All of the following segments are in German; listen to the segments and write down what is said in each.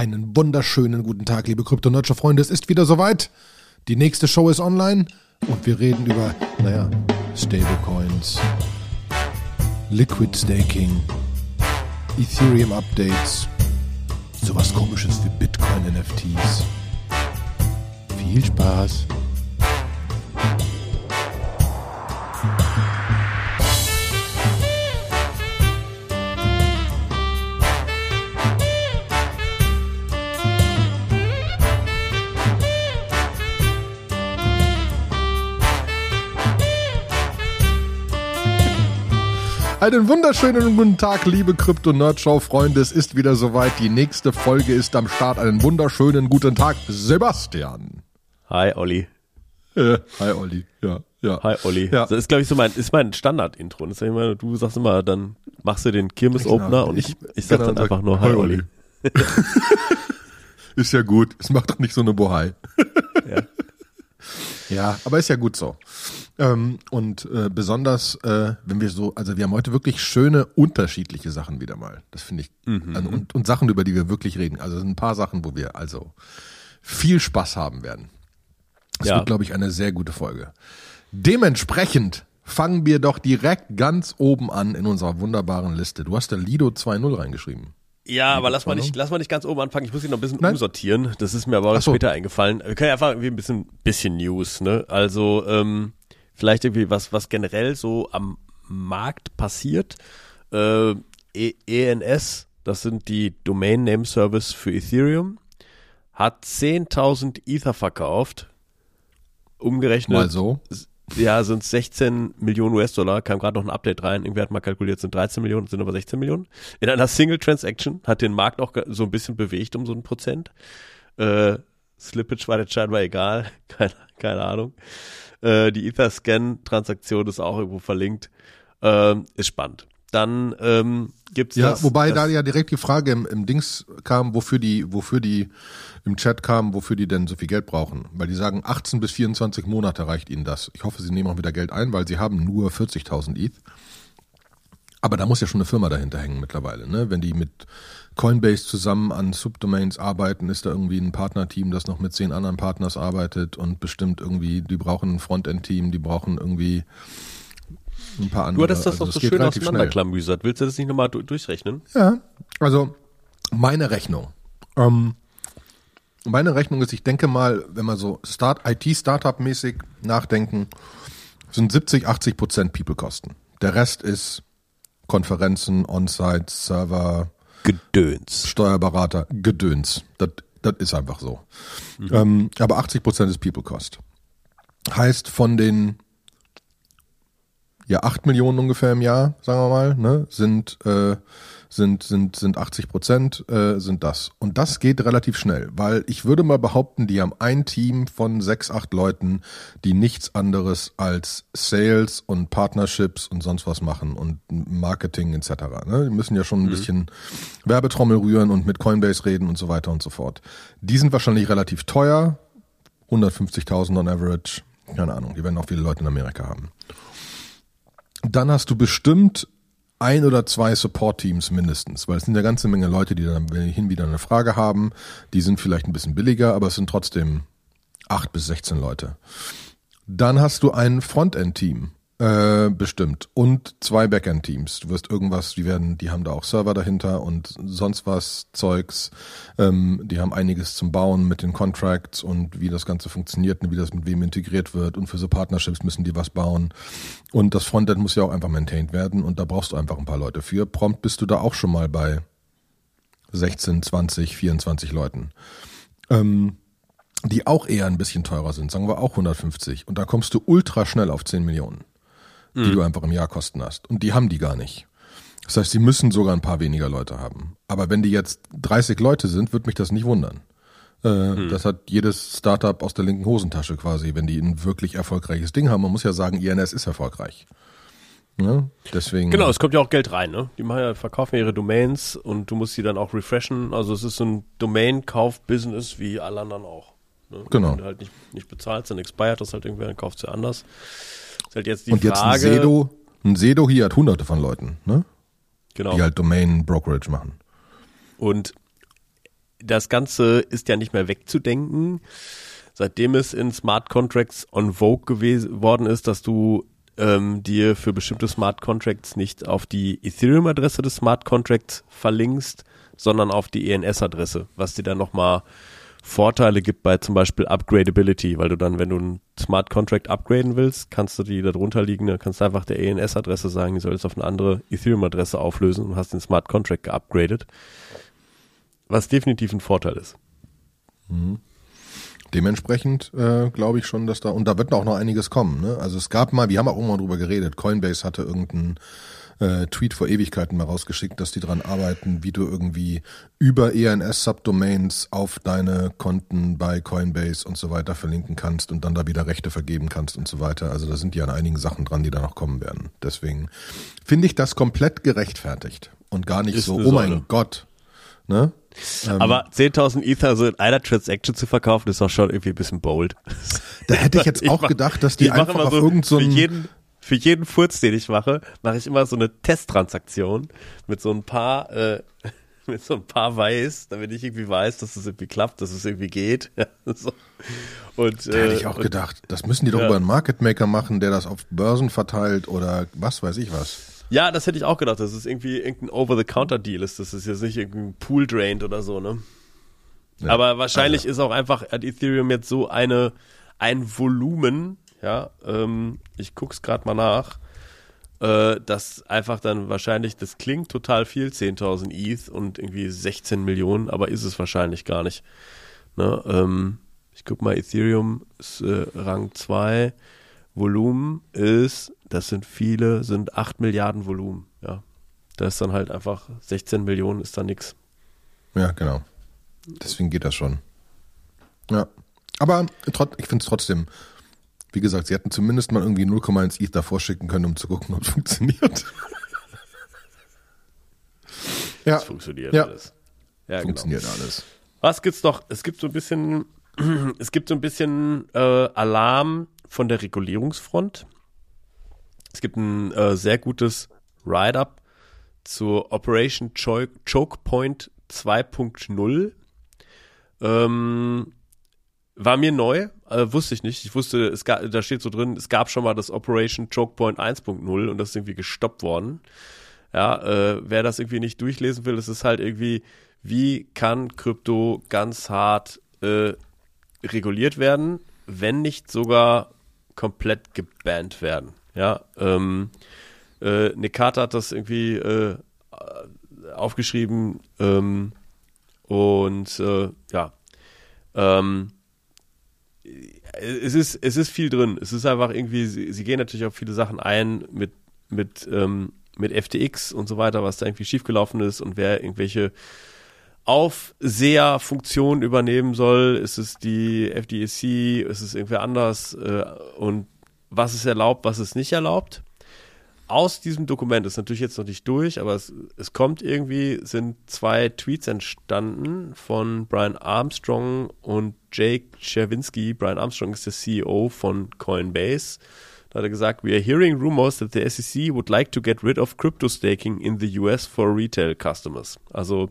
Einen wunderschönen guten Tag, liebe Krypto-Nerdscher Freunde. Es ist wieder soweit. Die nächste Show ist online und wir reden über, naja, Stablecoins, Liquid Staking, Ethereum Updates, sowas komisches wie Bitcoin NFTs. Viel Spaß. Einen wunderschönen guten Tag, liebe Krypto-Nerdshow-Freunde. Es ist wieder soweit. Die nächste Folge ist am Start. Einen wunderschönen guten Tag, Sebastian. Hi, Olli. Äh, hi, Olli. Ja, ja. Hi, Olli. Ja. Das ist, glaube ich, so mein, ist mein Standard-Intro. Das ist ja immer, du sagst immer, dann machst du den Kirmes-Opener Genau. und ich, Ich- ich sag genau, dann einfach nur Hi, Hi, Olli. Ist ja gut. Es macht doch nicht so eine Bohai. Ja. Ja, aber ist ja gut so. Ähm, und äh, besonders, äh, wenn wir so, also wir haben heute wirklich schöne, unterschiedliche Sachen wieder mal. Das finde ich. Also, und, und Sachen, über die wir wirklich reden. Also es sind ein paar Sachen, wo wir also viel Spaß haben werden. Das Ja. wird, glaube ich, eine sehr gute Folge. Dementsprechend fangen wir doch direkt ganz oben an in unserer wunderbaren Liste. Du hast da Lido 2.0 reingeschrieben. Ja, aber lass mal nicht, lass mal nicht ganz oben anfangen. Ich muss ihn noch ein bisschen Nein. umsortieren. Das ist mir aber so. später eingefallen. Wir können ja einfach irgendwie ein bisschen, bisschen News, ne? Also, ähm, vielleicht irgendwie was, was generell so am Markt passiert. Äh, e ENS, das sind die Domain Name Service für Ethereum, hat 10.000 Ether verkauft. Umgerechnet. Mal so. Ja, sind 16 Millionen US-Dollar, kam gerade noch ein Update rein, irgendwer hat mal kalkuliert, sind 13 Millionen, sind aber 16 Millionen. In einer Single Transaction hat den Markt auch so ein bisschen bewegt um so ein Prozent. Äh, Slippage war jetzt scheinbar egal, keine, keine Ahnung. Äh, die Etherscan-Transaktion ist auch irgendwo verlinkt. Ähm, ist spannend. Dann ähm, gibt's Ja, das, wobei das, da ja direkt die Frage im, im Dings kam, wofür die, wofür die im Chat kam, wofür die denn so viel Geld brauchen. Weil die sagen, 18 bis 24 Monate reicht ihnen das. Ich hoffe, sie nehmen auch wieder Geld ein, weil sie haben nur 40.000 ETH. Aber da muss ja schon eine Firma dahinter hängen mittlerweile. Ne? Wenn die mit Coinbase zusammen an Subdomains arbeiten, ist da irgendwie ein Partnerteam, das noch mit zehn anderen Partners arbeitet und bestimmt irgendwie, die brauchen ein Frontend-Team, die brauchen irgendwie ein paar andere. du hattest das also doch so geht schön auseinanderklamüsert. Willst du das nicht nochmal du durchrechnen? Ja, also meine Rechnung. Ähm, meine Rechnung ist, ich denke mal, wenn wir so Start, IT-Startup-mäßig nachdenken, sind 70, 80 Prozent People-Kosten. Der Rest ist Konferenzen, On-Site, Server, Gedöns. Steuerberater, Gedöns. Das, das ist einfach so. Ähm, aber 80 Prozent ist People-Cost. Heißt von den ja, 8 Millionen ungefähr im Jahr, sagen wir mal, ne, sind, äh, sind, sind, sind 80 Prozent, äh, sind das. Und das geht relativ schnell, weil ich würde mal behaupten, die haben ein Team von sechs, acht Leuten, die nichts anderes als Sales und Partnerships und sonst was machen und Marketing etc. Ne? Die müssen ja schon ein bisschen Werbetrommel rühren und mit Coinbase reden und so weiter und so fort. Die sind wahrscheinlich relativ teuer, 150.000 on average, keine Ahnung, die werden auch viele Leute in Amerika haben. Dann hast du bestimmt ein oder zwei Support-Teams mindestens, weil es sind eine ganze Menge Leute, die dann hin wieder eine Frage haben. Die sind vielleicht ein bisschen billiger, aber es sind trotzdem acht bis 16 Leute. Dann hast du ein Frontend-Team, äh, bestimmt, und zwei Backend-Teams. Du wirst irgendwas, die werden, die haben da auch Server dahinter und sonst was Zeugs. Ähm, die haben einiges zum Bauen mit den Contracts und wie das Ganze funktioniert und wie das mit wem integriert wird. Und für so Partnerships müssen die was bauen. Und das Frontend muss ja auch einfach maintained werden und da brauchst du einfach ein paar Leute für. Prompt bist du da auch schon mal bei 16, 20, 24 Leuten. Ähm, die auch eher ein bisschen teurer sind, sagen wir auch 150. Und da kommst du ultra schnell auf 10 Millionen, die du einfach im Jahr kosten hast. Und die haben die gar nicht. Das heißt, sie müssen sogar ein paar weniger Leute haben. Aber wenn die jetzt 30 Leute sind, wird mich das nicht wundern. Äh, Das hat jedes Startup aus der linken Hosentasche quasi, wenn die ein wirklich erfolgreiches Ding haben. Man muss ja sagen, INS ist erfolgreich. Ne? Deswegen. Genau, es kommt ja auch Geld rein, ne? Die machen ja, verkaufen ihre Domains und du musst sie dann auch refreshen. Also es ist so ein Domain-Kauf-Business wie alle anderen auch. Ne? Genau. Wenn du halt nicht, nicht bezahlst, dann expired das halt irgendwer, dann kauft sie anders. Ist halt jetzt die Und jetzt ein Frage. Sedo, ein Sedo hier hat hunderte von Leuten, ne? genau. die halt Domain Brokerage machen. Und das Ganze ist ja nicht mehr wegzudenken. Seitdem es in Smart Contracts on Vogue gewesen worden ist, dass du ähm, dir für bestimmte Smart Contracts nicht auf die Ethereum-Adresse des Smart Contracts verlinkst, sondern auf die ENS-Adresse, was dir dann nochmal Vorteile gibt bei zum Beispiel Upgradability, weil du dann, wenn du einen Smart Contract upgraden willst, kannst du die darunter liegende, kannst du einfach der ENS-Adresse sagen, die soll jetzt auf eine andere Ethereum-Adresse auflösen und hast den Smart Contract geupgradet. Was definitiv ein Vorteil ist. Mhm. Dementsprechend äh, glaube ich schon, dass da, und da wird auch noch einiges kommen. Ne? Also es gab mal, wir haben auch immer drüber geredet, Coinbase hatte irgendeinen äh, Tweet vor Ewigkeiten mal rausgeschickt, dass die dran arbeiten, wie du irgendwie über ENS-Subdomains auf deine Konten bei Coinbase und so weiter verlinken kannst und dann da wieder Rechte vergeben kannst und so weiter. Also da sind ja an einigen Sachen dran, die da noch kommen werden. Deswegen finde ich das komplett gerechtfertigt und gar nicht Ist so, oh mein Gott. Ne? Ähm, Aber 10.000 Ether so in einer Transaction zu verkaufen, ist auch schon irgendwie ein bisschen bold. Da hätte ich jetzt auch mach, gedacht, dass die einfach auf so irgendeinen so für jeden, Furz, den ich mache, mache ich immer so eine Testtransaktion mit so ein paar, äh, mit so ein paar Weiß, damit ich irgendwie weiß, dass es irgendwie klappt, dass es irgendwie geht. so. Und, da hätte ich äh, auch und, gedacht, das müssen die doch ja. über einen Market Maker machen, der das auf Börsen verteilt oder was weiß ich was. Ja, das hätte ich auch gedacht, dass es irgendwie irgendein Over-the-Counter-Deal ist, dass es jetzt nicht irgendein Pool-Drained oder so, ne? Ja, Aber wahrscheinlich also. ist auch einfach, hat Ethereum jetzt so eine, ein Volumen, ja, ähm, ich guck's gerade mal nach, äh, dass einfach dann wahrscheinlich, das klingt total viel, 10.000 ETH und irgendwie 16 Millionen, aber ist es wahrscheinlich gar nicht. Ne? Ähm, ich guck mal, Ethereum ist äh, Rang 2, Volumen ist, das sind viele, sind 8 Milliarden Volumen, ja. Da ist dann halt einfach 16 Millionen ist da nix. Ja, genau. Deswegen geht das schon. Ja. Aber ich finde es trotzdem, wie gesagt, sie hätten zumindest mal irgendwie 0,1 ETH davor schicken können, um zu gucken, ob es funktioniert. ja. Es funktioniert ja. alles. Ja, genau. funktioniert genau. alles. Was gibt's noch? Es gibt so ein bisschen, es gibt so ein bisschen äh, Alarm von der Regulierungsfront. Es gibt ein äh, sehr gutes Write-up zur Operation Choke Point 2.0. Ähm, war mir neu, äh, wusste ich nicht. Ich wusste, es gab, da steht so drin, es gab schon mal das Operation Choke Point 1.0 und das ist irgendwie gestoppt worden. Ja, äh, wer das irgendwie nicht durchlesen will, es ist halt irgendwie, wie kann Krypto ganz hart äh, reguliert werden, wenn nicht sogar komplett gebannt werden. Ja, ähm, äh, Carter hat das irgendwie äh, aufgeschrieben ähm, und äh, ja, ähm, es ist, es ist viel drin. Es ist einfach irgendwie, sie, sie gehen natürlich auf viele Sachen ein mit, mit, ähm, mit FTX und so weiter, was da irgendwie schiefgelaufen ist und wer irgendwelche Aufseherfunktion übernehmen soll. Ist es die FDIC? Ist es irgendwer anders? Äh, und was ist erlaubt, was ist nicht erlaubt? Aus diesem Dokument ist natürlich jetzt noch nicht durch, aber es, es kommt irgendwie, sind zwei Tweets entstanden von Brian Armstrong und Jake Chervinsky. Brian Armstrong ist der CEO von Coinbase. Da hat er gesagt, we are hearing rumors that the SEC would like to get rid of crypto staking in the US for retail customers. Also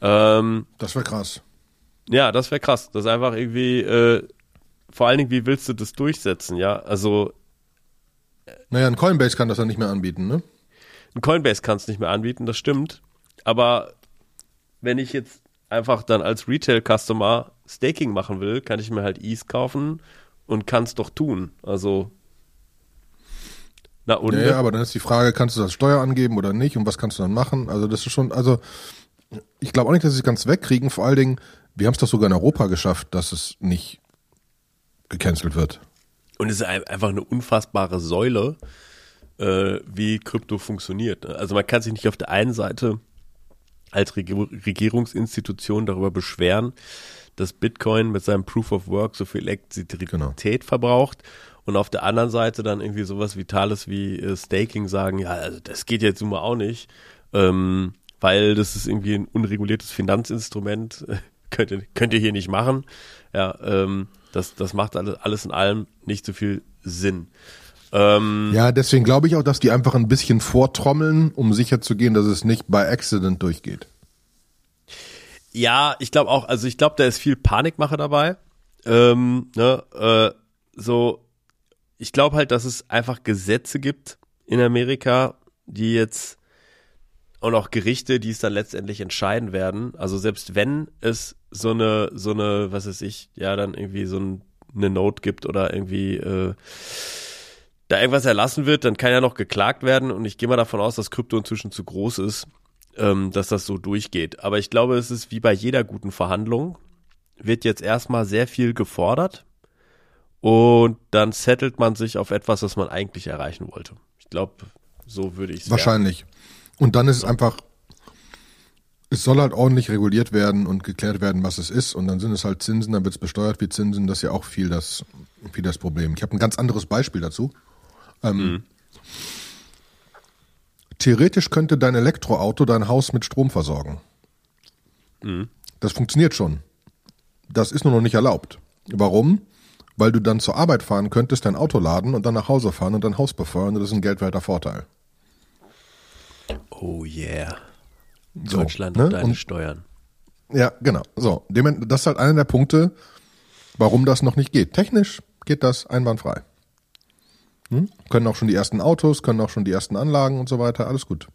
ähm, das wäre krass. Ja, das wäre krass. Das ist einfach irgendwie, äh, vor allen Dingen, wie willst du das durchsetzen, ja? Also. Naja, ein Coinbase kann das dann nicht mehr anbieten, ne? Ein Coinbase kann es nicht mehr anbieten, das stimmt. Aber wenn ich jetzt einfach dann als Retail-Customer Staking machen will, kann ich mir halt ETH kaufen und kann es doch tun. Also. Na, und ja, ja, aber dann ist die Frage, kannst du das Steuer angeben oder nicht und was kannst du dann machen? Also das ist schon, also ich glaube auch nicht, dass sie es ganz wegkriegen. Vor allen Dingen, wir haben es doch sogar in Europa geschafft, dass es nicht gecancelt wird. Und es ist einfach eine unfassbare Säule, äh, wie Krypto funktioniert. Ne? Also man kann sich nicht auf der einen Seite als Regierungsinstitution darüber beschweren, dass Bitcoin mit seinem Proof of Work so viel Elektrizität genau. verbraucht und auf der anderen Seite dann irgendwie sowas Vitales wie äh, Staking sagen, ja, also das geht jetzt immer auch nicht. Ähm, weil das ist irgendwie ein unreguliertes Finanzinstrument, könnt ihr, könnt ihr hier nicht machen. Ja, ähm, das, das macht alles, alles in allem nicht so viel Sinn. Ähm, ja, deswegen glaube ich auch, dass die einfach ein bisschen vortrommeln, um sicher zu gehen, dass es nicht bei Accident durchgeht. Ja, ich glaube auch, also ich glaube, da ist viel Panikmache dabei. Ähm, ne, äh, so, ich glaube halt, dass es einfach Gesetze gibt in Amerika, die jetzt und auch Gerichte, die es dann letztendlich entscheiden werden. Also selbst wenn es so eine, so eine, was weiß ich, ja, dann irgendwie so ein, eine Note gibt oder irgendwie äh, da irgendwas erlassen wird, dann kann ja noch geklagt werden und ich gehe mal davon aus, dass Krypto inzwischen zu groß ist, ähm, dass das so durchgeht. Aber ich glaube, es ist wie bei jeder guten Verhandlung, wird jetzt erstmal sehr viel gefordert und dann settelt man sich auf etwas, was man eigentlich erreichen wollte. Ich glaube, so würde ich es Wahrscheinlich. Werden. Und dann ist es einfach, es soll halt ordentlich reguliert werden und geklärt werden, was es ist. Und dann sind es halt Zinsen, dann wird es besteuert wie Zinsen. Das ist ja auch viel das, viel das Problem. Ich habe ein ganz anderes Beispiel dazu. Ähm, mhm. Theoretisch könnte dein Elektroauto dein Haus mit Strom versorgen. Mhm. Das funktioniert schon. Das ist nur noch nicht erlaubt. Warum? Weil du dann zur Arbeit fahren könntest, dein Auto laden und dann nach Hause fahren und dein Haus befeuern. Das ist ein geldwerter Vorteil. Oh yeah. Deutschland so, ne? und deine und, Steuern. Ja, genau. So, das ist halt einer der Punkte, warum das noch nicht geht. Technisch geht das einwandfrei. Hm? Können auch schon die ersten Autos, können auch schon die ersten Anlagen und so weiter, alles gut.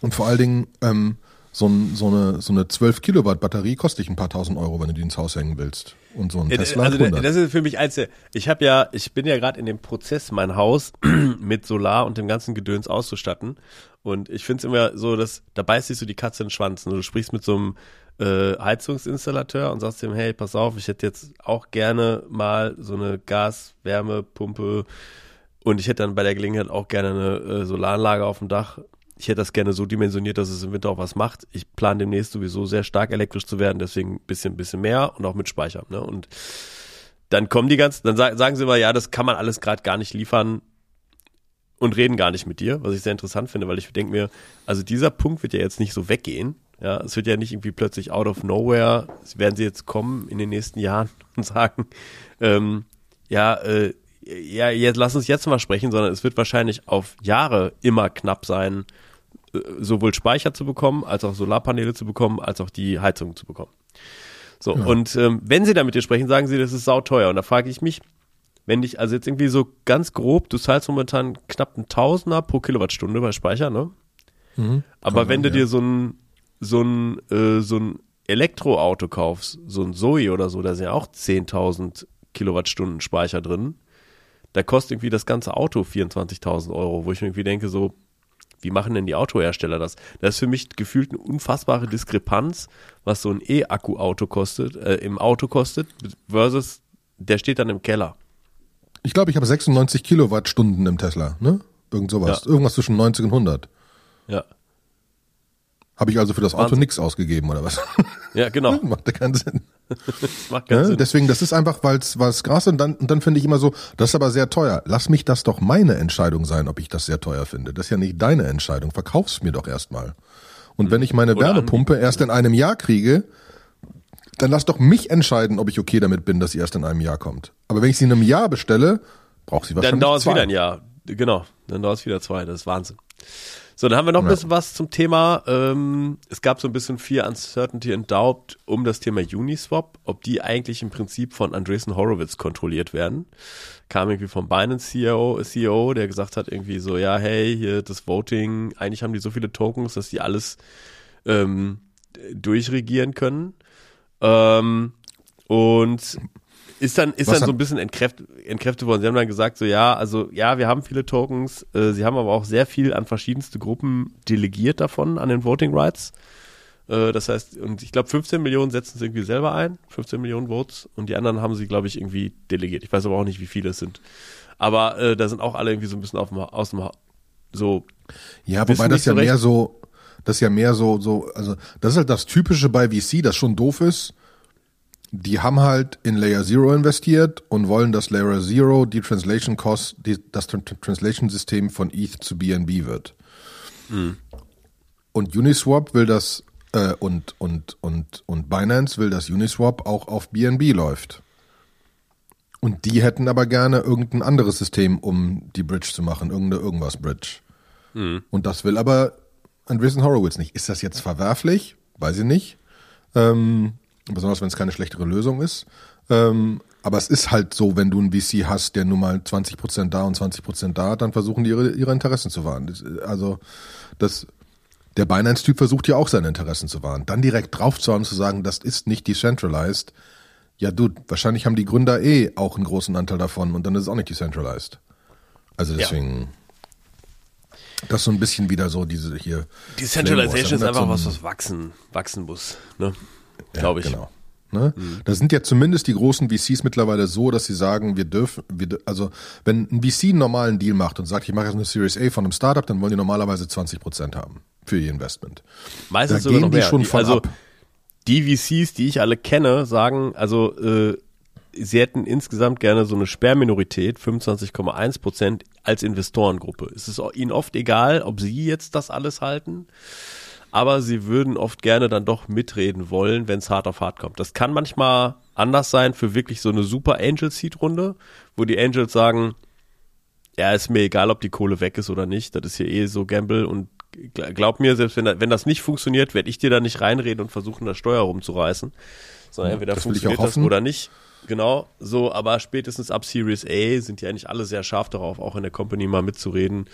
Und vor allen Dingen, ähm, so, ein, so, eine, so eine 12 Kilowatt Batterie kostet dich ein paar tausend Euro, wenn du die ins Haus hängen willst. Und so ein Tesla also 100. Das ist für mich eins ich habe ja, ich bin ja gerade in dem Prozess, mein Haus mit Solar und dem ganzen Gedöns auszustatten. Und ich finde es immer so, dass da beißt sich so die Katze in den Schwanz. Du sprichst mit so einem äh, Heizungsinstallateur und sagst ihm, hey, pass auf, ich hätte jetzt auch gerne mal so eine Gas-Wärmepumpe und ich hätte dann bei der Gelegenheit auch gerne eine äh, Solaranlage auf dem Dach. Ich hätte das gerne so dimensioniert, dass es im Winter auch was macht. Ich plane demnächst sowieso sehr stark elektrisch zu werden, deswegen ein bisschen, bisschen mehr und auch mit Speicher. Ne? Und dann kommen die ganzen, dann sagen sie immer, ja, das kann man alles gerade gar nicht liefern und reden gar nicht mit dir, was ich sehr interessant finde, weil ich denke mir, also dieser Punkt wird ja jetzt nicht so weggehen. Ja, es wird ja nicht irgendwie plötzlich out of nowhere, werden sie jetzt kommen in den nächsten Jahren und sagen, ähm, ja, äh, ja, jetzt lass uns jetzt mal sprechen, sondern es wird wahrscheinlich auf Jahre immer knapp sein, sowohl Speicher zu bekommen, als auch Solarpaneele zu bekommen, als auch die Heizung zu bekommen. So, ja. und ähm, wenn sie da mit dir sprechen, sagen sie, das ist sauteuer. Und da frage ich mich, wenn dich, also jetzt irgendwie so ganz grob, du zahlst momentan knapp ein Tausender pro Kilowattstunde bei Speicher, ne? Mhm, Aber wenn du ja. dir so ein, so ein, äh, so ein Elektroauto kaufst, so ein Zoe oder so, da sind ja auch 10.000 Kilowattstunden Speicher drin. Da kostet irgendwie das ganze Auto 24.000 Euro, wo ich mir irgendwie denke, so, wie machen denn die Autohersteller das? Das ist für mich gefühlt eine unfassbare Diskrepanz, was so ein E-Akku-Auto kostet, äh, im Auto kostet, versus der steht dann im Keller. Ich glaube, ich habe 96 Kilowattstunden im Tesla, ne? Irgend sowas. Ja. Irgendwas zwischen 90 und 100. Ja. Habe ich also für das Auto Wahnsinn. nichts ausgegeben oder was? Ja, genau. Macht keinen Sinn. Keinen ja, Sinn. Deswegen, das ist einfach, weil es Gras und dann, und dann finde ich immer so, das ist aber sehr teuer. Lass mich das doch meine Entscheidung sein, ob ich das sehr teuer finde. Das ist ja nicht deine Entscheidung. Verkauf's mir doch erstmal. Und hm. wenn ich meine oder Wärmepumpe erst in einem Jahr kriege, dann lass doch mich entscheiden, ob ich okay damit bin, dass sie erst in einem Jahr kommt. Aber wenn ich sie in einem Jahr bestelle, braucht sie wahrscheinlich Dann dauert es wieder ein Jahr. Genau, dann dauert es wieder zwei. Das ist Wahnsinn. So, dann haben wir noch ein bisschen was zum Thema. Ähm, es gab so ein bisschen Fear, Uncertainty and Doubt um das Thema Uniswap, ob die eigentlich im Prinzip von Andreessen Horowitz kontrolliert werden. Kam irgendwie vom Binance CEO, CEO, der gesagt hat irgendwie so, ja, hey, hier das Voting, eigentlich haben die so viele Tokens, dass die alles ähm, durchregieren können. Ähm, und ist dann, ist dann so ein bisschen entkräftet, entkräftet worden. Sie haben dann gesagt, so ja, also ja, wir haben viele Tokens, äh, sie haben aber auch sehr viel an verschiedenste Gruppen delegiert davon, an den Voting Rights. Äh, das heißt, und ich glaube, 15 Millionen setzen sie irgendwie selber ein, 15 Millionen Votes, und die anderen haben sie, glaube ich, irgendwie delegiert. Ich weiß aber auch nicht, wie viele es sind. Aber äh, da sind auch alle irgendwie so ein bisschen auf dem, aus dem so. Ja, wobei das ja so mehr so, das ist ja mehr so, so, also das ist halt das Typische bei VC, das schon doof ist. Die haben halt in Layer Zero investiert und wollen, dass Layer Zero die Translation Cost, die, das Translation System von ETH zu BNB wird. Mhm. Und Uniswap will das äh, und und und und Binance will, dass Uniswap auch auf BNB läuft. Und die hätten aber gerne irgendein anderes System, um die Bridge zu machen, irgendeine irgendwas Bridge. Mhm. Und das will aber Andreessen Horowitz nicht. Ist das jetzt verwerflich? Weiß ich nicht. Ähm, besonders wenn es keine schlechtere Lösung ist. Ähm, aber es ist halt so, wenn du einen VC hast, der nun mal 20 Prozent da und 20 Prozent da hat, dann versuchen die ihre, ihre Interessen zu wahren. Das, also das, der Binance-Typ versucht ja auch seine Interessen zu wahren. Dann direkt draufzuhauen und zu sagen, das ist nicht decentralized. Ja, du, wahrscheinlich haben die Gründer eh auch einen großen Anteil davon und dann ist es auch nicht decentralized. Also deswegen, ja. das ist so ein bisschen wieder so diese hier. Decentralization ist einfach was, was wachsen, wachsen muss, ne? Glaube ich. Genau. Ne? Mhm. Da sind ja zumindest die großen VCs mittlerweile so, dass sie sagen, wir dürfen, wir, also wenn ein VC einen normalen Deal macht und sagt, ich mache jetzt eine Series A von einem Startup, dann wollen die normalerweise 20 Prozent haben für ihr Investment. Meistens da gehen die mehr. schon von also, ab. Die VCs, die ich alle kenne, sagen, also äh, sie hätten insgesamt gerne so eine Sperrminorität, 25,1 Prozent als Investorengruppe. Es ist ihnen oft egal, ob sie jetzt das alles halten aber sie würden oft gerne dann doch mitreden wollen, wenn es hart auf hart kommt. Das kann manchmal anders sein für wirklich so eine super Angel Seed Runde, wo die Angels sagen, ja, ist mir egal, ob die Kohle weg ist oder nicht, das ist hier eh so Gamble und glaub mir, selbst wenn, wenn das nicht funktioniert, werde ich dir da nicht reinreden und versuchen, das Steuer rumzureißen, sondern entweder das funktioniert das oder nicht. Genau, so, aber spätestens ab Series A sind die eigentlich alle sehr scharf darauf, auch in der Company mal mitzureden.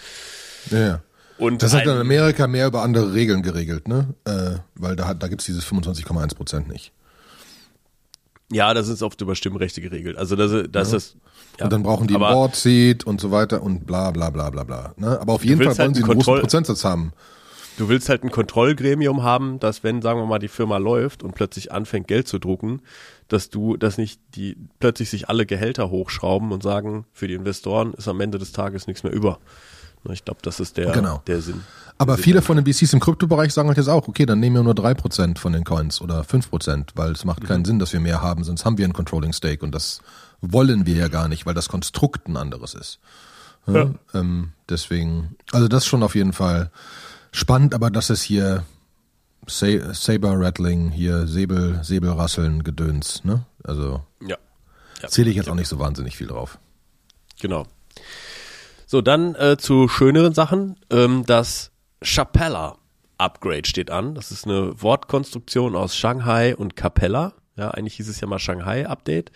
Ja. Und das hat in Amerika mehr über andere Regeln geregelt, ne? Äh, weil da, da gibt's dieses 25,1 Prozent nicht. Ja, da sind es oft über Stimmrechte geregelt. Also das, das ja. ist. Ja. Und dann brauchen die ein Board Seat und so weiter und bla bla bla bla bla. Ne? Aber auf jeden Fall wollen halt sie einen Kontroll großen Prozentsatz haben. Du willst halt ein Kontrollgremium haben, dass wenn, sagen wir mal, die Firma läuft und plötzlich anfängt, Geld zu drucken, dass du, dass nicht die plötzlich sich alle Gehälter hochschrauben und sagen, für die Investoren ist am Ende des Tages nichts mehr über. Ich glaube, das ist der, genau. der Sinn. Aber viele von den VCs im Kryptobereich sagen halt jetzt auch, okay, dann nehmen wir nur drei Prozent von den Coins oder fünf Prozent, weil es macht keinen mhm. Sinn, dass wir mehr haben, sonst haben wir ein Controlling Stake und das wollen wir ja gar nicht, weil das Konstrukt ein anderes ist. Ja, ja. Ähm, deswegen, also das ist schon auf jeden Fall spannend, aber das ist hier Saber Rattling, hier Säbel, Säbelrasseln, Gedöns, ne? Also ja. ja. zähle ich jetzt auch nicht so wahnsinnig viel drauf. Genau. So, dann äh, zu schöneren Sachen. Ähm, das Chapella Upgrade steht an. Das ist eine Wortkonstruktion aus Shanghai und Capella. Ja, eigentlich hieß es ja mal Shanghai Update.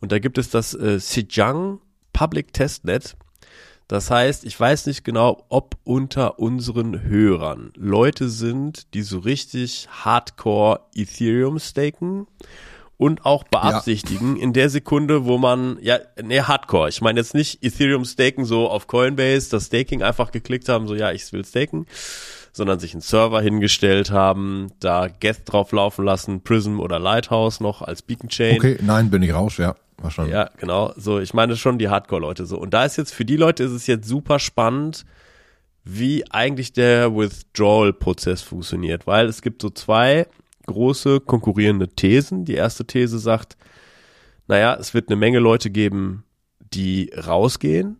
Und da gibt es das äh, Xinjiang Public Testnet. Das heißt, ich weiß nicht genau, ob unter unseren Hörern Leute sind, die so richtig Hardcore Ethereum staken und auch beabsichtigen ja. in der Sekunde, wo man, ja, nee, Hardcore. Ich meine jetzt nicht Ethereum staken so auf Coinbase, das Staking einfach geklickt haben, so ja, ich will staken, sondern sich einen Server hingestellt haben, da Geth drauf laufen lassen, Prism oder Lighthouse noch als Beacon Chain. Okay, nein, bin ich raus, ja. Wahrscheinlich. Ja, genau. So, ich meine schon die Hardcore-Leute so. Und da ist jetzt, für die Leute ist es jetzt super spannend, wie eigentlich der Withdrawal-Prozess funktioniert, weil es gibt so zwei große konkurrierende Thesen. Die erste These sagt, naja, es wird eine Menge Leute geben, die rausgehen.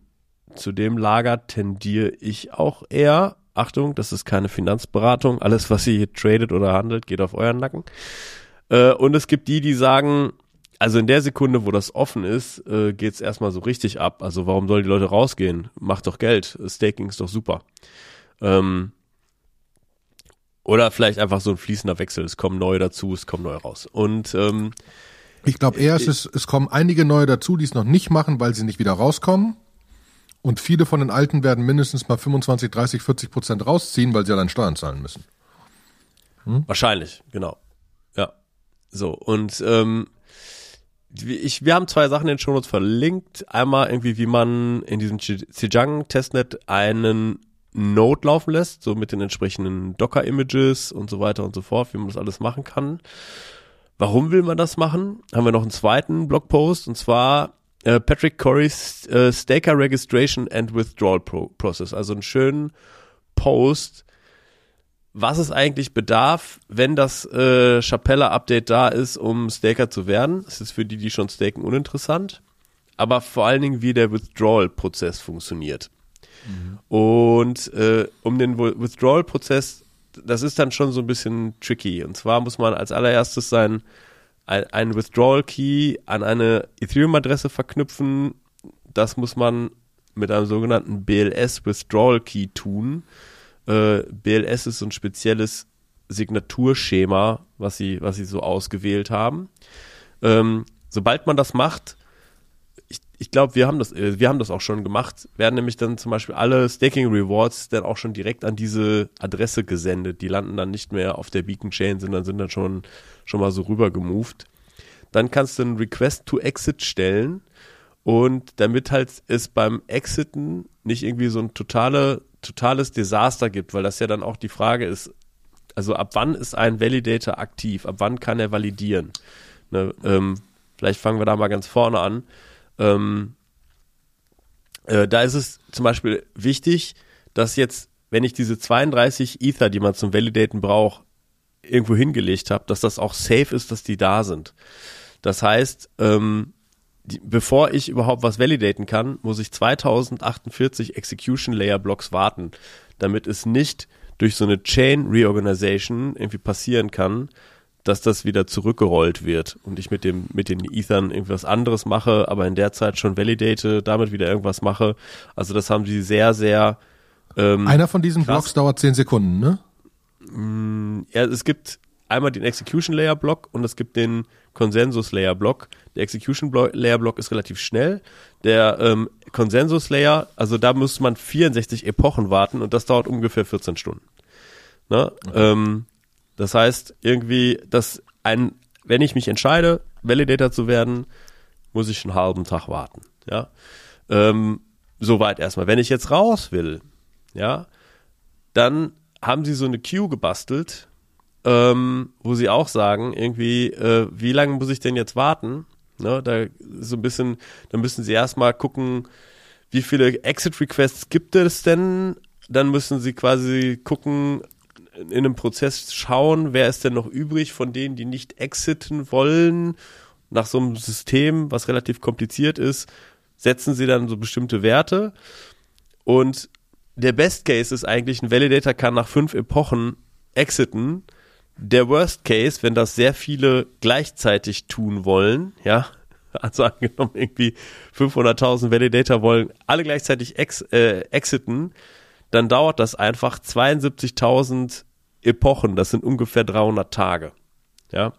Zu dem Lager tendiere ich auch eher. Achtung, das ist keine Finanzberatung. Alles, was ihr hier tradet oder handelt, geht auf euren Nacken. Äh, und es gibt die, die sagen, also in der Sekunde, wo das offen ist, äh, geht es erstmal so richtig ab. Also warum sollen die Leute rausgehen? Macht doch Geld. Staking ist doch super. Ähm, oder vielleicht einfach so ein fließender Wechsel. Es kommen neue dazu, es kommen neue raus. Und ähm, ich glaube eher, es, ist, es kommen einige neue dazu, die es noch nicht machen, weil sie nicht wieder rauskommen. Und viele von den Alten werden mindestens mal 25, 30, 40 Prozent rausziehen, weil sie ja dann Steuern zahlen müssen. Hm? Wahrscheinlich, genau. Ja. So, und ähm, ich, wir haben zwei Sachen in den Shownotes verlinkt. Einmal irgendwie, wie man in diesem Xinjiang-Testnet einen Node laufen lässt, so mit den entsprechenden Docker-Images und so weiter und so fort, wie man das alles machen kann. Warum will man das machen? Haben wir noch einen zweiten Blogpost und zwar äh, Patrick Corey's äh, Staker Registration and Withdrawal Pro Process. Also einen schönen Post, was es eigentlich bedarf, wenn das äh, Chapella Update da ist, um Staker zu werden. Das ist für die, die schon staken, uninteressant. Aber vor allen Dingen, wie der Withdrawal-Prozess funktioniert. Mhm. Und äh, um den Withdrawal-Prozess, das ist dann schon so ein bisschen tricky. Und zwar muss man als allererstes sein ein Withdrawal-Key an eine Ethereum-Adresse verknüpfen. Das muss man mit einem sogenannten BLS Withdrawal Key tun. Äh, BLS ist so ein spezielles Signaturschema, was sie, was sie so ausgewählt haben. Ähm, sobald man das macht, ich, ich glaube, wir haben das, äh, wir haben das auch schon gemacht, werden nämlich dann zum Beispiel alle Staking Rewards dann auch schon direkt an diese Adresse gesendet. Die landen dann nicht mehr auf der Beacon Chain, sondern sind dann schon, schon mal so rüber gemoved. Dann kannst du einen Request to Exit stellen und damit halt es beim Exiten nicht irgendwie so ein totale, totales Desaster gibt, weil das ja dann auch die Frage ist, also ab wann ist ein Validator aktiv? Ab wann kann er validieren? Ne, ähm, vielleicht fangen wir da mal ganz vorne an. Ähm, äh, da ist es zum Beispiel wichtig, dass jetzt, wenn ich diese 32 Ether, die man zum Validaten braucht, irgendwo hingelegt habe, dass das auch safe ist, dass die da sind. Das heißt, ähm, die, bevor ich überhaupt was validaten kann, muss ich 2048 Execution Layer Blocks warten, damit es nicht durch so eine Chain Reorganization irgendwie passieren kann, dass das wieder zurückgerollt wird und ich mit dem mit den Ethern irgendwas anderes mache, aber in der Zeit schon validate, damit wieder irgendwas mache. Also das haben sie sehr sehr ähm, Einer von diesen krass. Blocks dauert zehn Sekunden, ne? Mm, ja, es gibt einmal den Execution Layer Block und es gibt den Consensus Layer Block. Der Execution Layer Block ist relativ schnell. Der ähm, Consensus Layer, also da muss man 64 Epochen warten und das dauert ungefähr 14 Stunden. Ne? Okay. Ähm, das heißt, irgendwie, dass ein, wenn ich mich entscheide, Validator zu werden, muss ich einen halben Tag warten. Ja. Ähm, soweit erstmal. Wenn ich jetzt raus will, ja, dann haben sie so eine Queue gebastelt, ähm, wo sie auch sagen, irgendwie, äh, wie lange muss ich denn jetzt warten? Ne, da so ein bisschen, dann müssen sie erstmal gucken, wie viele Exit-Requests gibt es denn? Dann müssen sie quasi gucken, in einem Prozess schauen, wer ist denn noch übrig von denen, die nicht exiten wollen. Nach so einem System, was relativ kompliziert ist, setzen sie dann so bestimmte Werte. Und der Best Case ist eigentlich, ein Validator kann nach fünf Epochen exiten. Der Worst Case, wenn das sehr viele gleichzeitig tun wollen, ja, also angenommen irgendwie 500.000 Validator wollen alle gleichzeitig ex, äh, exiten, dann dauert das einfach 72.000 Epochen. Das sind ungefähr 300 Tage. Ja.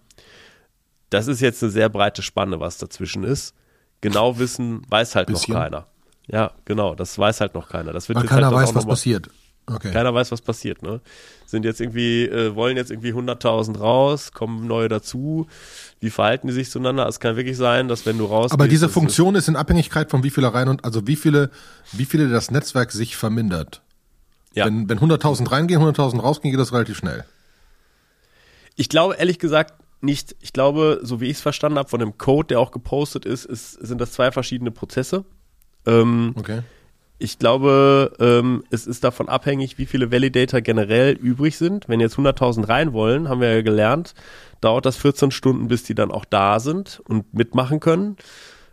Das ist jetzt eine sehr breite Spanne, was dazwischen ist. Genau wissen weiß halt Bisschen. noch keiner. Ja, genau, das weiß halt noch keiner. Das wird Weil keiner halt weiß, was passiert. Okay. Keiner weiß, was passiert, ne? Sind jetzt irgendwie, äh, wollen jetzt irgendwie 100.000 raus, kommen neue dazu. Wie verhalten die sich zueinander? Es kann wirklich sein, dass wenn du raus. Aber diese Funktion ist in Abhängigkeit von wie viele rein und, also wie viele, wie viele das Netzwerk sich vermindert. Ja. Wenn, wenn 100.000 reingehen, 100.000 rausgehen, geht das relativ schnell. Ich glaube ehrlich gesagt nicht. Ich glaube, so wie ich es verstanden habe von dem Code, der auch gepostet ist, ist sind das zwei verschiedene Prozesse. Ähm, okay. Ich glaube, ähm, es ist davon abhängig, wie viele Validator generell übrig sind. Wenn jetzt 100.000 rein wollen, haben wir ja gelernt, dauert das 14 Stunden, bis die dann auch da sind und mitmachen können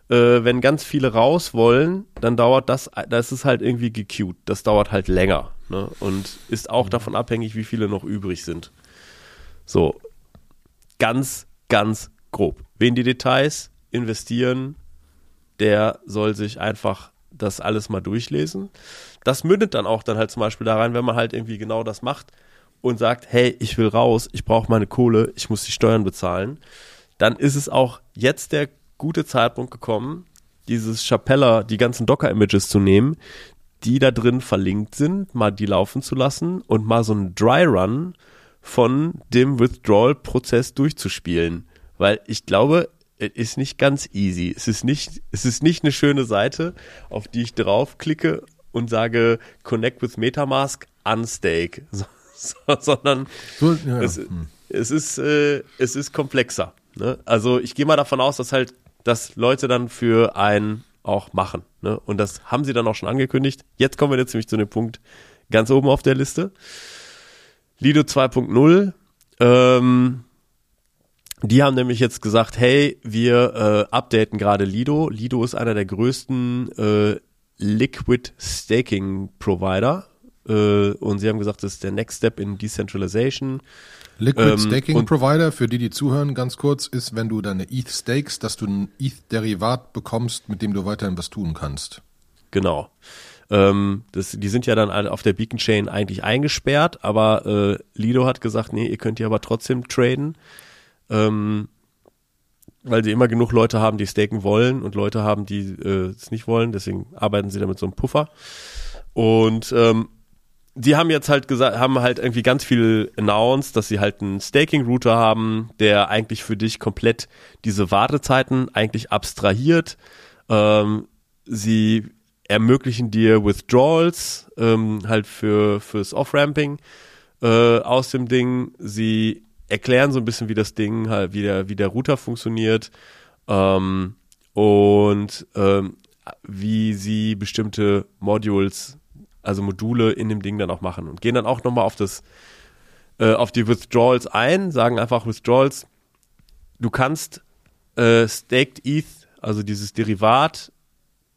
äh, wenn ganz viele raus wollen, dann dauert das, das ist halt irgendwie gequeued. Das dauert halt länger. Ne? Und ist auch mhm. davon abhängig, wie viele noch übrig sind. So, ganz, ganz grob. Wen die Details investieren, der soll sich einfach das alles mal durchlesen. Das mündet dann auch dann halt zum Beispiel da rein, wenn man halt irgendwie genau das macht und sagt, hey, ich will raus, ich brauche meine Kohle, ich muss die Steuern bezahlen, dann ist es auch jetzt der gute Zeitpunkt gekommen, dieses Chapella, die ganzen Docker-Images zu nehmen, die da drin verlinkt sind, mal die laufen zu lassen und mal so einen Dry Run von dem Withdrawal-Prozess durchzuspielen. Weil ich glaube, es ist nicht ganz easy. Es ist nicht, es ist nicht eine schöne Seite, auf die ich draufklicke und sage Connect with Metamask, unstake, so, so, sondern so, ja, es, es, ist, äh, es ist komplexer. Ne? Also ich gehe mal davon aus, dass halt dass Leute dann für einen auch machen. Ne? Und das haben sie dann auch schon angekündigt. Jetzt kommen wir jetzt nämlich zu dem Punkt ganz oben auf der Liste. Lido 2.0. Ähm, die haben nämlich jetzt gesagt, hey, wir äh, updaten gerade Lido. Lido ist einer der größten äh, Liquid Staking Provider. Äh, und sie haben gesagt, das ist der Next Step in Decentralization. Liquid ähm, Staking Provider, für die, die zuhören, ganz kurz, ist, wenn du deine ETH stakes, dass du ein ETH-Derivat bekommst, mit dem du weiterhin was tun kannst. Genau. Ähm, das, die sind ja dann auf der Beacon Chain eigentlich eingesperrt, aber äh, Lido hat gesagt, nee, ihr könnt die aber trotzdem traden. Ähm, weil sie immer genug Leute haben, die staken wollen und Leute haben, die äh, es nicht wollen. Deswegen arbeiten sie da mit so einem Puffer. Und ähm, die haben jetzt halt gesagt, haben halt irgendwie ganz viel announced, dass sie halt einen Staking-Router haben, der eigentlich für dich komplett diese Wartezeiten eigentlich abstrahiert. Ähm, sie ermöglichen dir Withdrawals, ähm, halt für, fürs Off-Ramping äh, aus dem Ding. Sie erklären so ein bisschen, wie das Ding halt, wie der, wie der Router funktioniert ähm, und ähm, wie sie bestimmte Modules, also Module in dem Ding dann auch machen und gehen dann auch nochmal auf das, äh, auf die Withdrawals ein, sagen einfach Withdrawals, du kannst äh, Staked ETH, also dieses Derivat,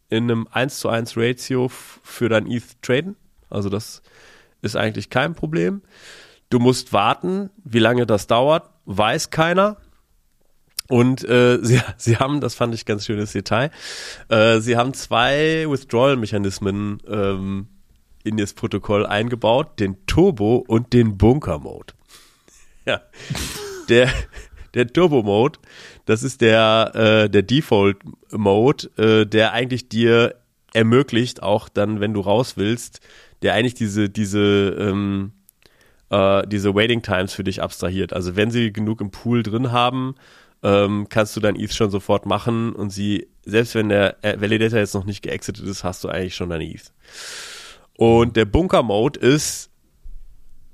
in einem 1 zu 1 Ratio für dein ETH traden. Also das ist eigentlich kein Problem. Du musst warten, wie lange das dauert, weiß keiner. Und äh, sie, sie haben, das fand ich ganz schönes Detail, äh, sie haben zwei Withdrawal-Mechanismen ähm, in das Protokoll eingebaut, den Turbo und den Bunker-Mode. Ja, der, der Turbo-Mode, das ist der, äh, der Default-Mode, äh, der eigentlich dir ermöglicht, auch dann, wenn du raus willst, der eigentlich diese, diese, ähm, äh, diese Waiting Times für dich abstrahiert. Also wenn sie genug im Pool drin haben, ähm, kannst du dein ETH schon sofort machen und sie, selbst wenn der äh, Validator jetzt noch nicht geexitet ist, hast du eigentlich schon dein ETH. Und der Bunker-Mode ist,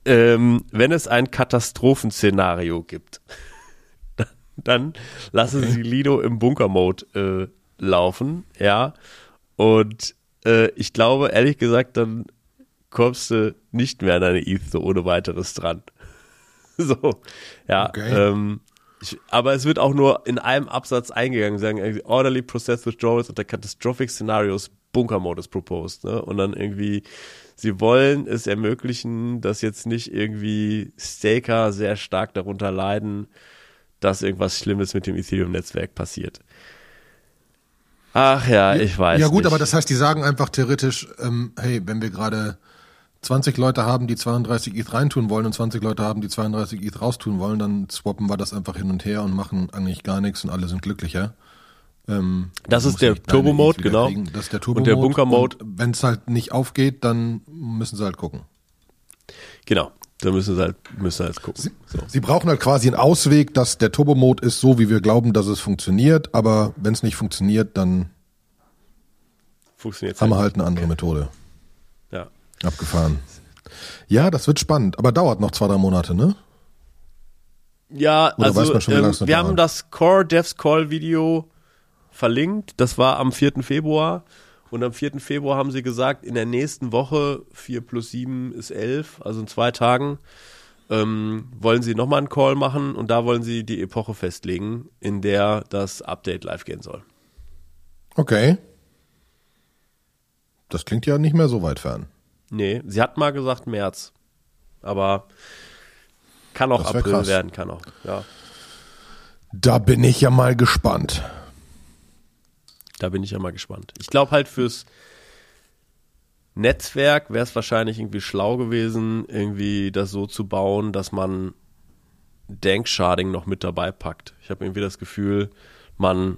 ähm, wenn es ein Katastrophenszenario gibt, dann, dann lassen okay. sie Lido im Bunker-Mode äh, laufen, ja. Und äh, ich glaube, ehrlich gesagt, dann kommst du nicht mehr an deine ETH so ohne weiteres dran. so, ja. Okay. Ähm, ich, aber es wird auch nur in einem Absatz eingegangen, sagen, orderly process withdrawals under catastrophic scenarios Bunker Modus proposed, ne? Und dann irgendwie, sie wollen es ermöglichen, dass jetzt nicht irgendwie Staker sehr stark darunter leiden, dass irgendwas Schlimmes mit dem Ethereum-Netzwerk passiert. Ach ja, ich weiß. Ja gut, nicht. aber das heißt, die sagen einfach theoretisch, ähm, hey, wenn wir gerade 20 Leute haben, die 32 ETH reintun wollen und 20 Leute haben, die 32 ETH raustun wollen, dann swappen wir das einfach hin und her und machen eigentlich gar nichts und alle sind glücklicher. Ähm, das ist der Turbo-Mode, genau. Das ist der Turbo-Mode. Und der Bunker-Mode. Wenn es halt nicht aufgeht, dann müssen sie halt gucken. Genau. Da müssen sie halt, müssen sie halt gucken. Sie, so. sie brauchen halt quasi einen Ausweg, dass der Turbo-Mode ist so, wie wir glauben, dass es funktioniert, aber wenn es nicht funktioniert, dann haben wir halt eine andere Methode. Abgefahren. Ja, das wird spannend, aber dauert noch zwei, drei Monate, ne? Ja, Oder also schon, ähm, wir haben das Core Devs Call Video verlinkt. Das war am 4. Februar. Und am 4. Februar haben sie gesagt, in der nächsten Woche, 4 plus 7 ist 11, also in zwei Tagen, ähm, wollen sie nochmal einen Call machen und da wollen sie die Epoche festlegen, in der das Update live gehen soll. Okay. Das klingt ja nicht mehr so weit fern. Nee, sie hat mal gesagt März. Aber kann auch April krass. werden, kann auch, ja. Da bin ich ja mal gespannt. Da bin ich ja mal gespannt. Ich glaube halt fürs Netzwerk wäre es wahrscheinlich irgendwie schlau gewesen, irgendwie das so zu bauen, dass man Denksharding noch mit dabei packt. Ich habe irgendwie das Gefühl, man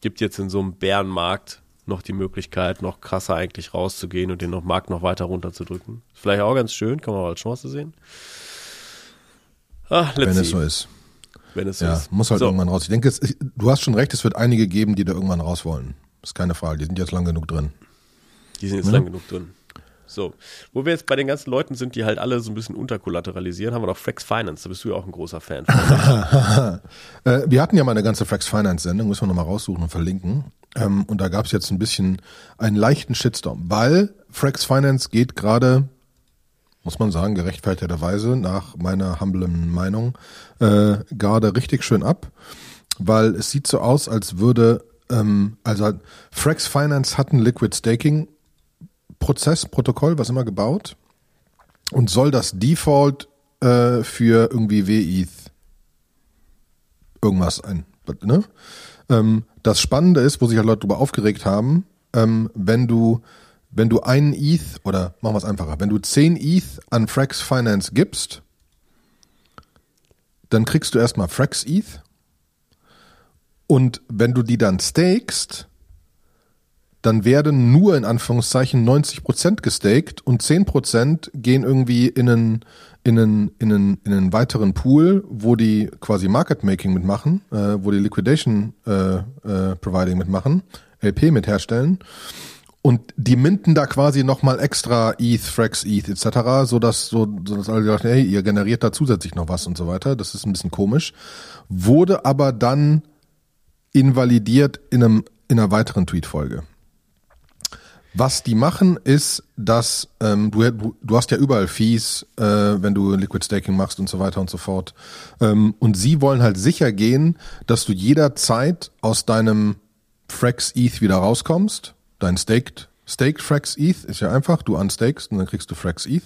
gibt jetzt in so einem Bärenmarkt noch die Möglichkeit, noch krasser eigentlich rauszugehen und den noch Markt noch weiter runterzudrücken. Vielleicht auch ganz schön, kann man als Chance sehen. Ah, Wenn see. es so ist. Wenn es so ja, ist. muss halt so. irgendwann raus. Ich denke, es, du hast schon recht, es wird einige geben, die da irgendwann raus wollen. Das ist keine Frage, die sind jetzt lang genug drin. Die sind jetzt ja? lang genug drin. So, wo wir jetzt bei den ganzen Leuten sind, die halt alle so ein bisschen unterkollateralisieren, haben wir noch Frax Finance. Da bist du ja auch ein großer Fan von. äh, wir hatten ja mal eine ganze Frax Finance Sendung, müssen wir nochmal raussuchen und verlinken. Ähm, und da gab es jetzt ein bisschen einen leichten Shitstorm, weil Frax Finance geht gerade, muss man sagen, gerechtfertigterweise nach meiner humblen Meinung, äh, gerade richtig schön ab, weil es sieht so aus, als würde ähm, also Frax Finance hat ein Liquid Staking Prozess, Protokoll, was immer gebaut und soll das Default äh, für irgendwie WETH irgendwas ein. Ne? Ähm, das Spannende ist, wo sich halt Leute darüber aufgeregt haben, ähm, wenn du wenn du einen ETH, oder machen wir es einfacher, wenn du 10 ETH an Frax Finance gibst, dann kriegst du erstmal Frax ETH. Und wenn du die dann stakest, dann werden nur in Anführungszeichen 90% gestaked und 10% gehen irgendwie in einen, in einen, in einen, in einen weiteren Pool, wo die quasi Market Making mitmachen, äh, wo die Liquidation äh, äh, Providing mitmachen, LP mit herstellen. Und die minten da quasi nochmal extra ETH, Frax ETH etc., so dass, so, so dass alle dachten, hey, ihr generiert da zusätzlich noch was und so weiter. Das ist ein bisschen komisch. Wurde aber dann invalidiert in einem, in einer weiteren Tweetfolge. Was die machen, ist, dass ähm, du, du, hast ja überall Fees, äh, wenn du Liquid Staking machst und so weiter und so fort. Ähm, und sie wollen halt sicher gehen, dass du jederzeit aus deinem Frax ETH wieder rauskommst. Dein Staked, Staked Frax ETH ist ja einfach, du unstakest und dann kriegst du Frax ETH.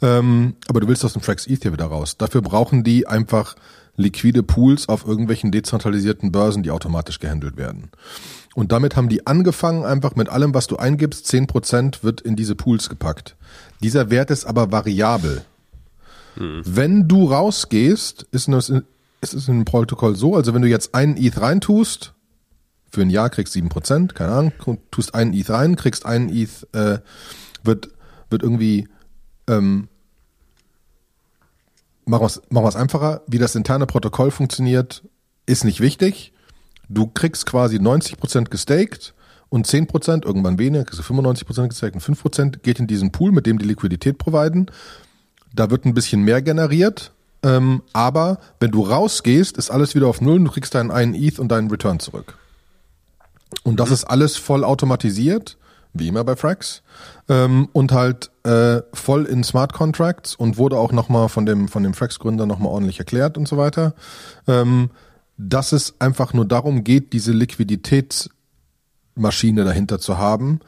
Ähm, aber du willst aus dem Frax ETH hier wieder raus. Dafür brauchen die einfach liquide Pools auf irgendwelchen dezentralisierten Börsen, die automatisch gehandelt werden. Und damit haben die angefangen, einfach mit allem, was du eingibst, zehn Prozent wird in diese Pools gepackt. Dieser Wert ist aber variabel. Hm. Wenn du rausgehst, ist es, ist es in dem Protokoll so, also wenn du jetzt einen ETH reintust, für ein Jahr kriegst sieben Prozent, keine Ahnung, tust einen ETH rein, kriegst einen ETH, äh, wird, wird irgendwie, ähm, machen wir es einfacher, wie das interne Protokoll funktioniert, ist nicht wichtig Du kriegst quasi 90% gestaked und 10%, irgendwann weniger, kriegst du 95% gestaked und 5% geht in diesen Pool, mit dem die Liquidität providen. Da wird ein bisschen mehr generiert, ähm, aber wenn du rausgehst, ist alles wieder auf Null und du kriegst deinen einen ETH und deinen Return zurück. Und das mhm. ist alles voll automatisiert, wie immer bei Frax, ähm, und halt äh, voll in Smart Contracts und wurde auch nochmal von dem, von dem Frax-Gründer nochmal ordentlich erklärt und so weiter. Ähm, dass es einfach nur darum geht, diese Liquiditätsmaschine dahinter zu haben,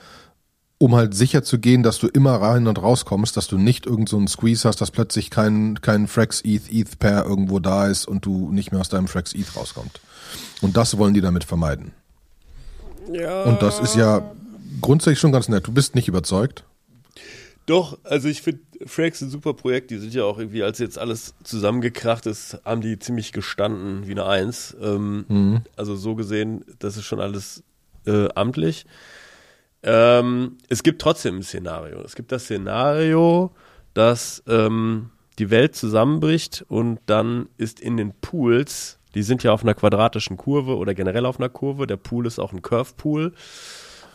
um halt sicher zu gehen, dass du immer rein und rauskommst, dass du nicht irgend so einen Squeeze hast, dass plötzlich kein, kein Frax ETH, ETH Pair irgendwo da ist und du nicht mehr aus deinem Frax ETH rauskommst. Und das wollen die damit vermeiden. Ja. Und das ist ja grundsätzlich schon ganz nett. Du bist nicht überzeugt. Doch, also ich finde Frax ein super Projekt. Die sind ja auch irgendwie, als jetzt alles zusammengekracht ist, haben die ziemlich gestanden wie eine Eins. Ähm, mhm. Also so gesehen, das ist schon alles äh, amtlich. Ähm, es gibt trotzdem ein Szenario. Es gibt das Szenario, dass ähm, die Welt zusammenbricht und dann ist in den Pools, die sind ja auf einer quadratischen Kurve oder generell auf einer Kurve, der Pool ist auch ein Curve-Pool.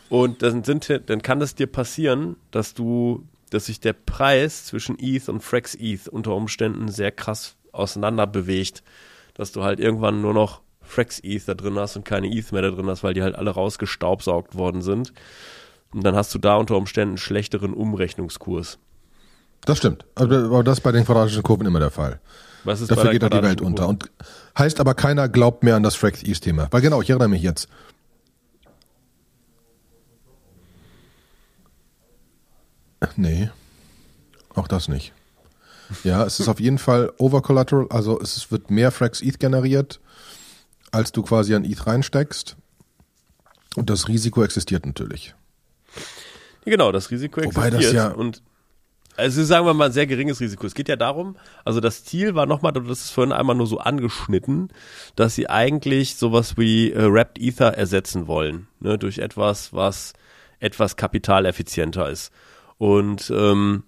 Und dann, sind, dann kann es dir passieren, dass du dass sich der Preis zwischen ETH und Frax ETH unter Umständen sehr krass auseinander bewegt, dass du halt irgendwann nur noch Frax ETH da drin hast und keine ETH mehr da drin hast, weil die halt alle rausgestaubsaugt worden sind. Und dann hast du da unter Umständen einen schlechteren Umrechnungskurs. Das stimmt. Aber das ist bei den quadratischen Kurven immer der Fall. Was ist Dafür geht dann die Welt unter. Und heißt aber keiner glaubt mehr an das Frax ETH Thema. Weil genau, ich erinnere mich jetzt. Nee, auch das nicht. Ja, es ist auf jeden Fall Overcollateral, also es wird mehr Frax ETH generiert, als du quasi an ETH reinsteckst. Und das Risiko existiert natürlich. Genau, das Risiko existiert. Wobei das ja und also sagen wir mal ein sehr geringes Risiko. Es geht ja darum, also das Ziel war nochmal, das ist vorhin einmal nur so angeschnitten, dass sie eigentlich sowas wie äh, Wrapped Ether ersetzen wollen, ne, durch etwas, was etwas kapitaleffizienter ist. Und ähm,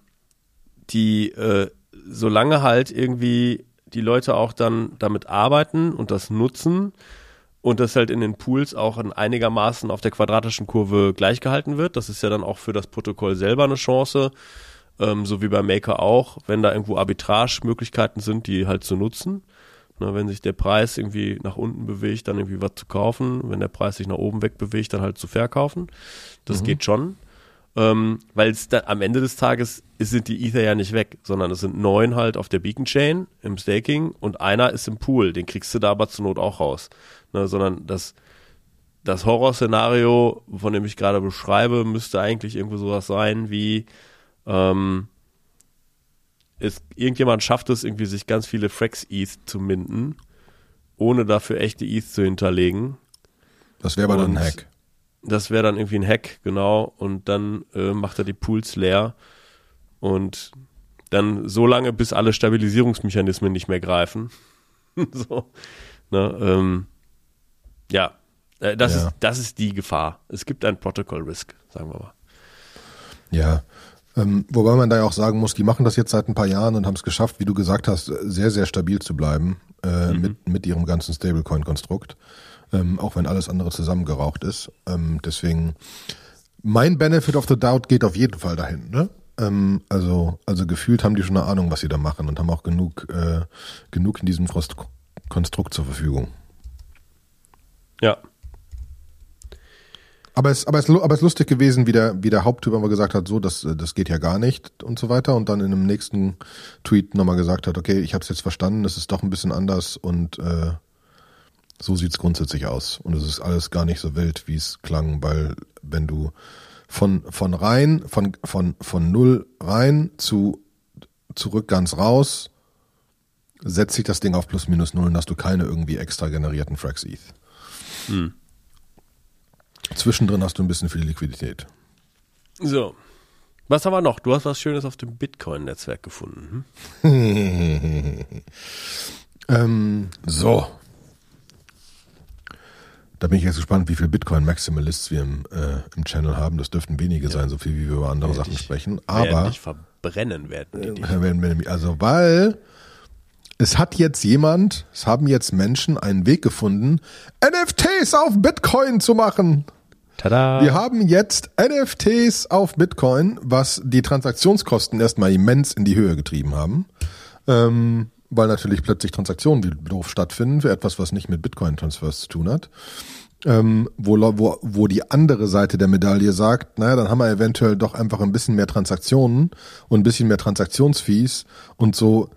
die, äh, solange halt irgendwie die Leute auch dann damit arbeiten und das nutzen und das halt in den Pools auch in einigermaßen auf der quadratischen Kurve gleichgehalten wird, das ist ja dann auch für das Protokoll selber eine Chance, ähm, so wie bei Maker auch, wenn da irgendwo Arbitrage-Möglichkeiten sind, die halt zu nutzen. Na, wenn sich der Preis irgendwie nach unten bewegt, dann irgendwie was zu kaufen. Wenn der Preis sich nach oben wegbewegt, dann halt zu verkaufen. Das mhm. geht schon. Ähm, weil es am Ende des Tages sind die Ether ja nicht weg, sondern es sind neun halt auf der Beacon Chain im Staking und einer ist im Pool, den kriegst du da aber zur Not auch raus. Ne, sondern das, das Horrorszenario, von dem ich gerade beschreibe, müsste eigentlich irgendwo sowas sein wie ähm, es, irgendjemand schafft es irgendwie, sich ganz viele Frax-ETH zu minden, ohne dafür echte ETH zu hinterlegen. Das wäre aber dann ein Hack. Das wäre dann irgendwie ein Hack, genau. Und dann äh, macht er die Pools leer und dann so lange, bis alle Stabilisierungsmechanismen nicht mehr greifen. so. Ne, ähm, ja, äh, das, Ja. Ist, das ist die Gefahr. Es gibt ein Protocol Risk, sagen wir mal. Ja. Ähm, wobei man da ja auch sagen muss, die machen das jetzt seit ein paar Jahren und haben es geschafft, wie du gesagt hast, sehr, sehr stabil zu bleiben äh, mit, mit ihrem ganzen Stablecoin-Konstrukt. Ähm, auch wenn alles andere zusammengeraucht ist. Ähm, deswegen, mein Benefit of the Doubt geht auf jeden Fall dahin. Ne? Ähm, also, also gefühlt haben die schon eine Ahnung, was sie da machen und haben auch genug, äh, genug in diesem Konst- Konstrukt zur Verfügung. Ja. Aber es, aber es, aber es ist lustig gewesen, wie der, wie der Haupttyp immer gesagt hat, so, das, das geht ja gar nicht und so weiter. Und dann in einem nächsten Tweet nochmal gesagt hat, okay, ich habe es jetzt verstanden, es ist doch ein bisschen anders und äh, so sieht's grundsätzlich aus. Und es ist alles gar nicht so wild, wie es klang, weil wenn du von, von rein, von, von, von null rein zu zurück ganz raus, setzt sich das Ding auf plus minus null und hast du keine irgendwie extra generierten Frax ETH. Zwischendrin hast du ein bisschen viel Liquidität. So. Was haben wir noch? Du hast was Schönes auf dem Bitcoin-Netzwerk gefunden. Hm? ähm, so. Da bin ich jetzt gespannt, wie viel Bitcoin-Maximalists wir im, äh, im Channel haben. Das dürften wenige sein, so viel wie wir über andere Sachen dich- sprechen. Werden Aber dich verbrennen werden die dich. Äh, also weil es hat jetzt jemand, es haben jetzt Menschen einen Weg gefunden, NFTs auf Bitcoin zu machen. Tada! Wir haben jetzt NFTs auf Bitcoin, was die Transaktionskosten erstmal immens in die Höhe getrieben haben. Ähm, weil natürlich plötzlich Transaktionen wie doof stattfinden für etwas, was nicht mit Bitcoin-Transfers zu tun hat. Ähm, wo, wo, wo die andere Seite der Medaille sagt, naja, dann haben wir eventuell doch einfach ein bisschen mehr Transaktionen und ein bisschen mehr Transaktionsfees und so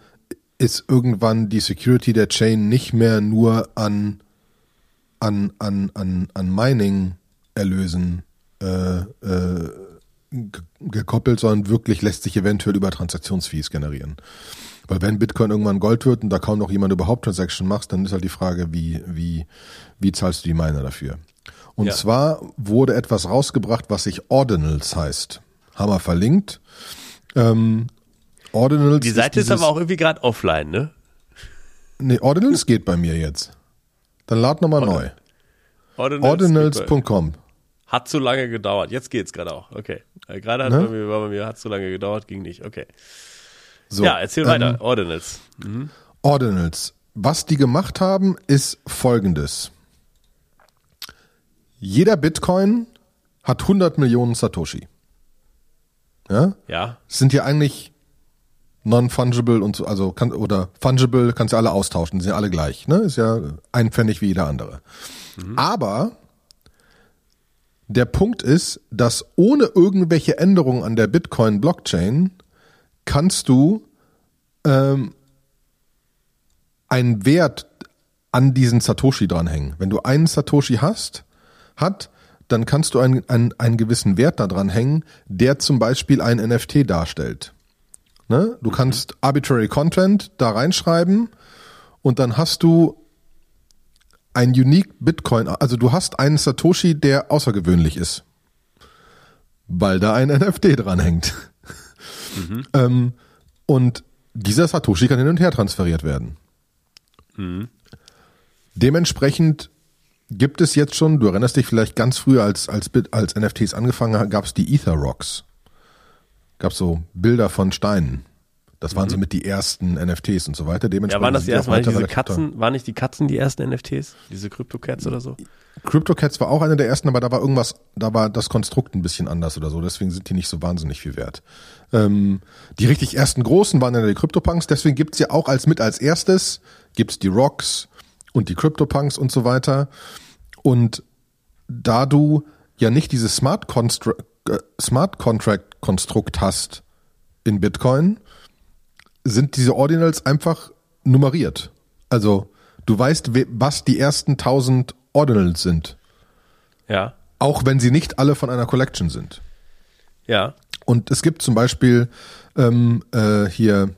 ist irgendwann die Security der Chain nicht mehr nur an an, an, an, an Mining-Erlösen äh, äh, ge- gekoppelt, sondern wirklich lässt sich eventuell über Transaktionsfees generieren. Weil wenn Bitcoin irgendwann Gold wird und da kaum noch jemand überhaupt Transaction macht, dann ist halt die Frage, wie, wie, wie zahlst du die Miner dafür? Und Ja. zwar wurde etwas rausgebracht, was sich Ordinals heißt. Haben wir verlinkt. Ähm, Ordinals Die Seite ist, dieses- aber auch irgendwie gerade offline, ne? Nee, Ordinals geht bei mir jetzt. Dann lad nochmal neu. Ordinals Ordinals.com. Hat zu lange gedauert. Jetzt geht's gerade auch. Okay. Äh, Gerade hat Ne? bei mir, war bei mir, hat zu lange gedauert, ging nicht. Okay. So, ja, erzähl ähm, weiter. Ordinals. Ordinals. Was die gemacht haben, ist folgendes. Jeder Bitcoin hat 100 Millionen Satoshi. Ja? Ja. Sind ja eigentlich non-fungible und so, also kann, oder fungible kannst du alle austauschen, sind ja alle gleich, ne? Ist ja ein Pfennig wie jeder andere. Aber der Punkt ist, dass ohne irgendwelche Änderungen an der Bitcoin-Blockchain kannst du ähm, einen Wert an diesen Satoshi dranhängen. Wenn du einen Satoshi hast, hat, dann kannst du einen, einen, einen gewissen Wert da dran hängen, der zum Beispiel ein NFT darstellt. Ne? Du kannst arbitrary Content da reinschreiben und dann hast du ein unique Bitcoin, also du hast einen Satoshi, der außergewöhnlich ist, weil da ein NFT dranhängt. Ähm, und dieser Satoshi kann hin und her transferiert werden. Dementsprechend gibt es jetzt schon, du erinnerst dich vielleicht ganz früh, als, als, als NFTs angefangen haben, gab es die Ether Rocks. Gab so Bilder von Steinen. Das waren so mit die ersten NFTs und so weiter. Mhm. Ja, Dementsprechend waren das die ersten, waren diese. Katzen, waren nicht die Katzen die ersten NFTs? Diese Crypto-Cats oder so? CryptoCats war auch einer der ersten, aber da war irgendwas, da war das Konstrukt ein bisschen anders oder so, deswegen sind die nicht so wahnsinnig viel wert. Ähm, die richtig ersten großen waren ja die CryptoPunks, deswegen gibt's ja auch als mit als erstes, gibt's die Rocks und die CryptoPunks und so weiter. Und da du ja nicht dieses Smart, Constru äh, Smart Contract Konstrukt hast in Bitcoin, sind diese Ordinals einfach nummeriert. Also du weißt, we- was die ersten 1000 Ordinals sind, Ja. auch wenn sie nicht alle von einer Collection sind. Ja. Und es gibt zum Beispiel ähm, äh, hier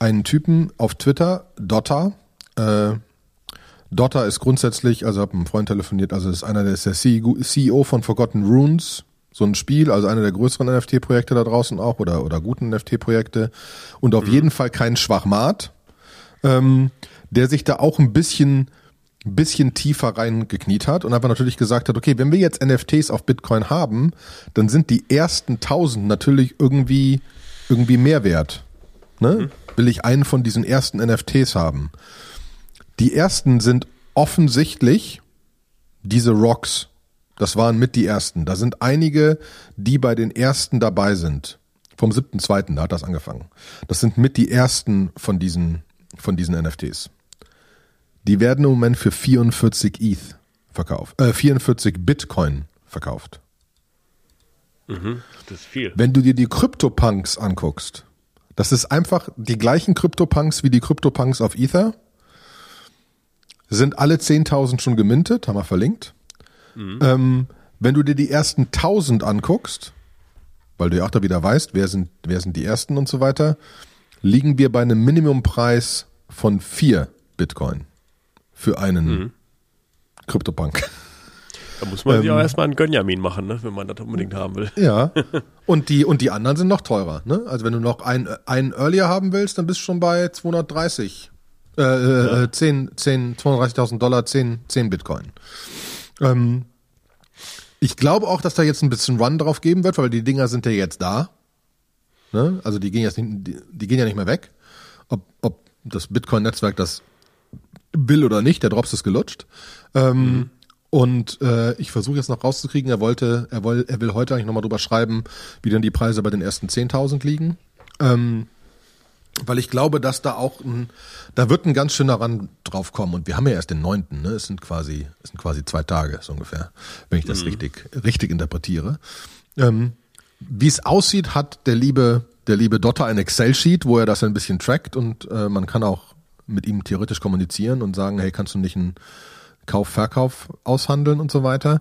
einen Typen auf Twitter, Dotter, äh, Dotter ist grundsätzlich, also habe mit einem Freund telefoniert, also ist einer der ist der CEO von Forgotten Runes, so ein Spiel, also einer der größeren NFT-Projekte da draußen auch oder oder guten NFT-Projekte und auf mhm. jeden Fall kein Schwachmat, ähm, der sich da auch ein bisschen bisschen tiefer reingekniet hat und einfach natürlich gesagt hat, okay, wenn wir jetzt NFTs auf Bitcoin haben, dann sind die ersten tausend natürlich irgendwie irgendwie mehr wert. Ne? Mhm. Will ich einen von diesen ersten NFTs haben? Die ersten sind offensichtlich diese Rocks. Das waren mit die ersten. Da sind einige, die bei den ersten dabei sind. Vom 7.2. da hat das angefangen. Das sind mit die ersten von diesen, von diesen NFTs. Die werden im Moment für 44 ETH verkauft, äh, 44 Bitcoin verkauft. Mhm, das ist viel. Wenn du dir die CryptoPunks anguckst, das ist einfach die gleichen CryptoPunks wie die CryptoPunks auf Ether, sind alle 10.000 schon gemintet, haben wir verlinkt. Mhm. Ähm, wenn du dir die ersten 1000 anguckst, weil du ja auch da wieder weißt, wer sind, wer sind die ersten und so weiter, liegen wir bei einem Minimumpreis von 4 Bitcoin für einen mhm. CryptoPunk. Da muss man ähm, auch erstmal einen Gönjamin machen, ne, wenn man das unbedingt haben will. Ja. Und die, und die anderen sind noch teurer. Ne? Also wenn du noch einen, einen Earlier haben willst, dann bist du schon bei 230 äh, äh, ja. 10, 10, 230.000 Dollar, 10, 10 Bitcoin. Ähm, ich glaube auch, dass da jetzt ein bisschen Run drauf geben wird, weil die Dinger sind ja jetzt da. Ne? Also die gehen jetzt nicht, die, die gehen ja nicht mehr weg. Ob, ob das Bitcoin-Netzwerk das will oder nicht, der Drops ist gelutscht. Ähm, mhm. Und äh, ich versuche jetzt noch rauszukriegen, er wollte, er will, er will heute eigentlich nochmal drüber schreiben, wie denn die Preise bei den ersten 10.000 liegen. Ähm, weil ich glaube, dass da auch ein, da wird ein ganz schöner Rand drauf kommen. Und wir haben ja erst den neunten, ne? Es sind quasi, es sind quasi zwei Tage, so ungefähr, wenn ich das mhm. richtig, richtig interpretiere. Ähm, wie es aussieht, hat der liebe, der liebe Dotter ein Excel-Sheet, wo er das ein bisschen trackt und äh, man kann auch mit ihm theoretisch kommunizieren und sagen, hey, kannst du nicht einen Kauf, Verkauf aushandeln und so weiter.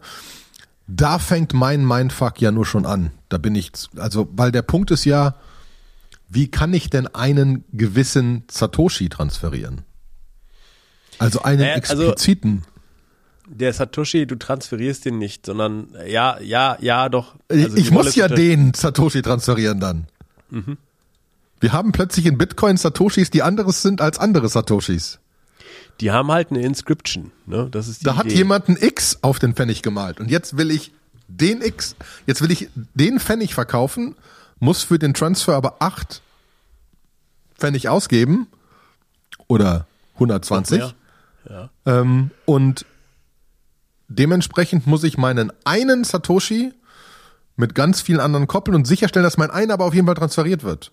Da fängt mein Mindfuck ja nur schon an. Da bin ich, also, weil der Punkt ist ja, wie kann ich denn einen gewissen Satoshi transferieren? Also einen naja, also expliziten. Also der Satoshi, du transferierst den nicht, sondern ja, ja, ja, doch. Also ich muss ja den Satoshi transferieren dann. Mhm. Wir haben plötzlich in Bitcoin Satoshis, die anderes sind als andere Satoshis. Die haben halt eine Inscription, ne? Das ist Da Idee. hat jemand ein X auf den Pfennig gemalt und jetzt will ich den X, jetzt will ich den Pfennig verkaufen muss für den Transfer aber 8 Pfennig ausgeben oder 120. Ja. Ähm, und dementsprechend muss ich meinen einen Satoshi mit ganz vielen anderen koppeln und sicherstellen, dass mein einer aber auf jeden Fall transferiert wird.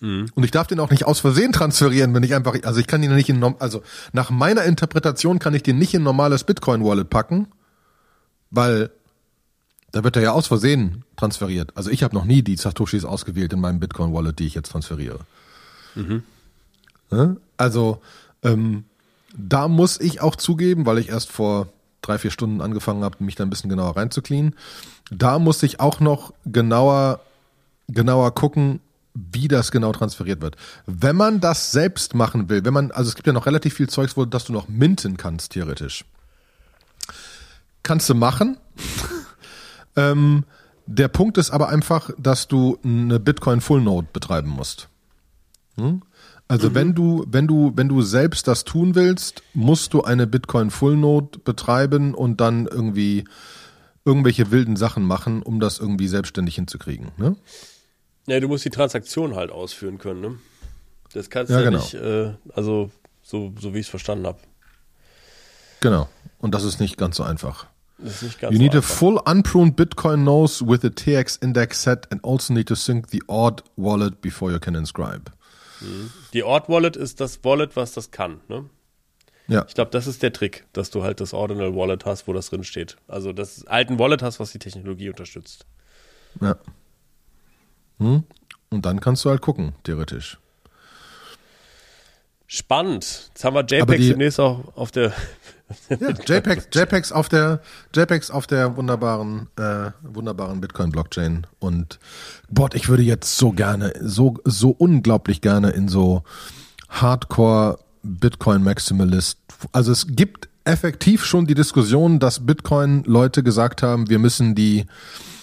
Mhm. Und ich darf den auch nicht aus Versehen transferieren, wenn ich einfach, also ich kann ihn nicht in, also nach meiner Interpretation kann ich den nicht in normales Bitcoin-Wallet packen, weil da wird er ja aus Versehen transferiert. Also ich habe noch nie die Satoshis ausgewählt in meinem Bitcoin-Wallet, die ich jetzt transferiere. Mhm. Also ähm, da muss ich auch zugeben, weil ich erst vor drei, vier Stunden angefangen habe, mich da ein bisschen genauer reinzuklien. Da muss ich auch noch genauer, genauer gucken, wie das genau transferiert wird. Wenn man das selbst machen will, wenn man, also es gibt ja noch relativ viel Zeugs, wo das du noch minten kannst, theoretisch. Kannst du machen. Ähm, der Punkt ist aber einfach, dass du eine Bitcoin Full Node betreiben musst. Hm? Also mhm. wenn du, wenn du, wenn du selbst das tun willst, musst du eine Bitcoin Full Node betreiben und dann irgendwie irgendwelche wilden Sachen machen, um das irgendwie selbstständig hinzukriegen. Ne? Ja, du musst die Transaktion halt ausführen können. Ne? Das kannst du ja, ja genau. nicht, äh, also so, so wie ich es verstanden habe. Genau. Und das ist nicht ganz so einfach. Das ist nicht ganz you so need einfach. a full unpruned Bitcoin nose with a TX index set and also need to sync the odd wallet before you can inscribe. Mhm. Die Odd Wallet ist das Wallet, was das kann, ne? Ja. Ich glaube, das ist der Trick, dass du halt das Ordinal Wallet hast, wo das drin steht. Also das alten Wallet hast, was die Technologie unterstützt. Ja. Hm? Und dann kannst du halt gucken, theoretisch. Spannend. Jetzt haben wir JPEG demnächst auch auf der ja, JPEGs, JPEGs auf der JPEGs auf der wunderbaren äh, wunderbaren Bitcoin Blockchain und Gott, ich würde jetzt so gerne so so unglaublich gerne in so Hardcore Bitcoin Maximalist. Also es gibt effektiv schon die Diskussion, dass Bitcoin-Leute gesagt haben, wir müssen die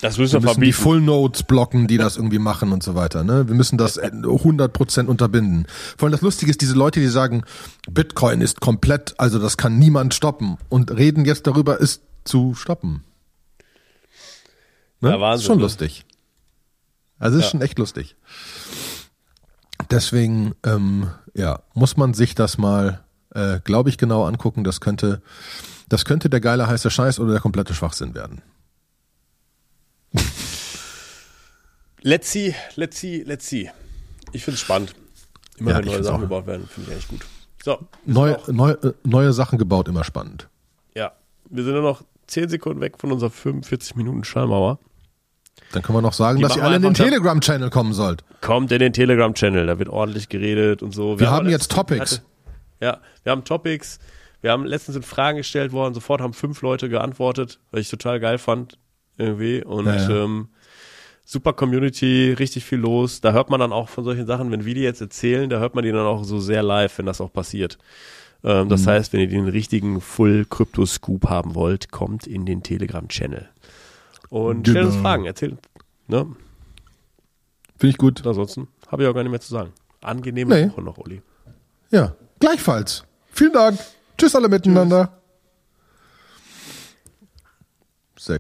Das müssen wir, wir müssen die. Full Nodes blocken, die das irgendwie machen und so weiter. Ne? Wir müssen das 100% unterbinden. Vor allem das Lustige ist, diese Leute, die sagen, Bitcoin ist komplett, also das kann niemand stoppen und reden jetzt darüber, es zu stoppen. Ne? Ja, Wahnsinn, ist schon ne? lustig. Also ist Ja. schon echt lustig. Deswegen, ähm, ja, muss man sich das mal, äh, glaube ich, genau angucken. Das könnte, das könnte der geile heiße Scheiß oder der komplette Schwachsinn werden. Let's see, let's see, let's see. Ich finde es spannend. Immer Ja, wenn neue Sachen auch. gebaut werden, finde ich echt gut. So, wir Neue, neue, äh, neue Sachen gebaut, immer spannend. ja, wir sind nur noch 10 Sekunden weg von unserer 45 Minuten Schallmauer. Dann können wir noch sagen, Die dass ihr alle in den Telegram-Channel kommen sollt. Kommt in den Telegram-Channel, da wird ordentlich geredet und so. Wir haben aber jetzt Topics. hatte- Ja, wir haben Topics. Wir haben letztens sind Fragen gestellt worden, sofort haben fünf Leute geantwortet, weil ich total geil fand irgendwie und Ja, ja. Ähm, super Community, richtig viel los. Da hört man dann auch von solchen Sachen, wenn wir die jetzt erzählen, da hört man die dann auch so sehr live, wenn das auch passiert. Ähm, Mhm. das heißt, wenn ihr den richtigen Full Crypto Scoop haben wollt, kommt in den Telegram Channel und stellt uns Genau. Fragen, erzählt. Ne? Finde ich gut. Ansonsten habe ich auch gar nicht mehr zu sagen. Angenehme Nee. Woche noch, Uli. Ja, gleichfalls. Vielen Dank. Tschüss alle miteinander. Sehr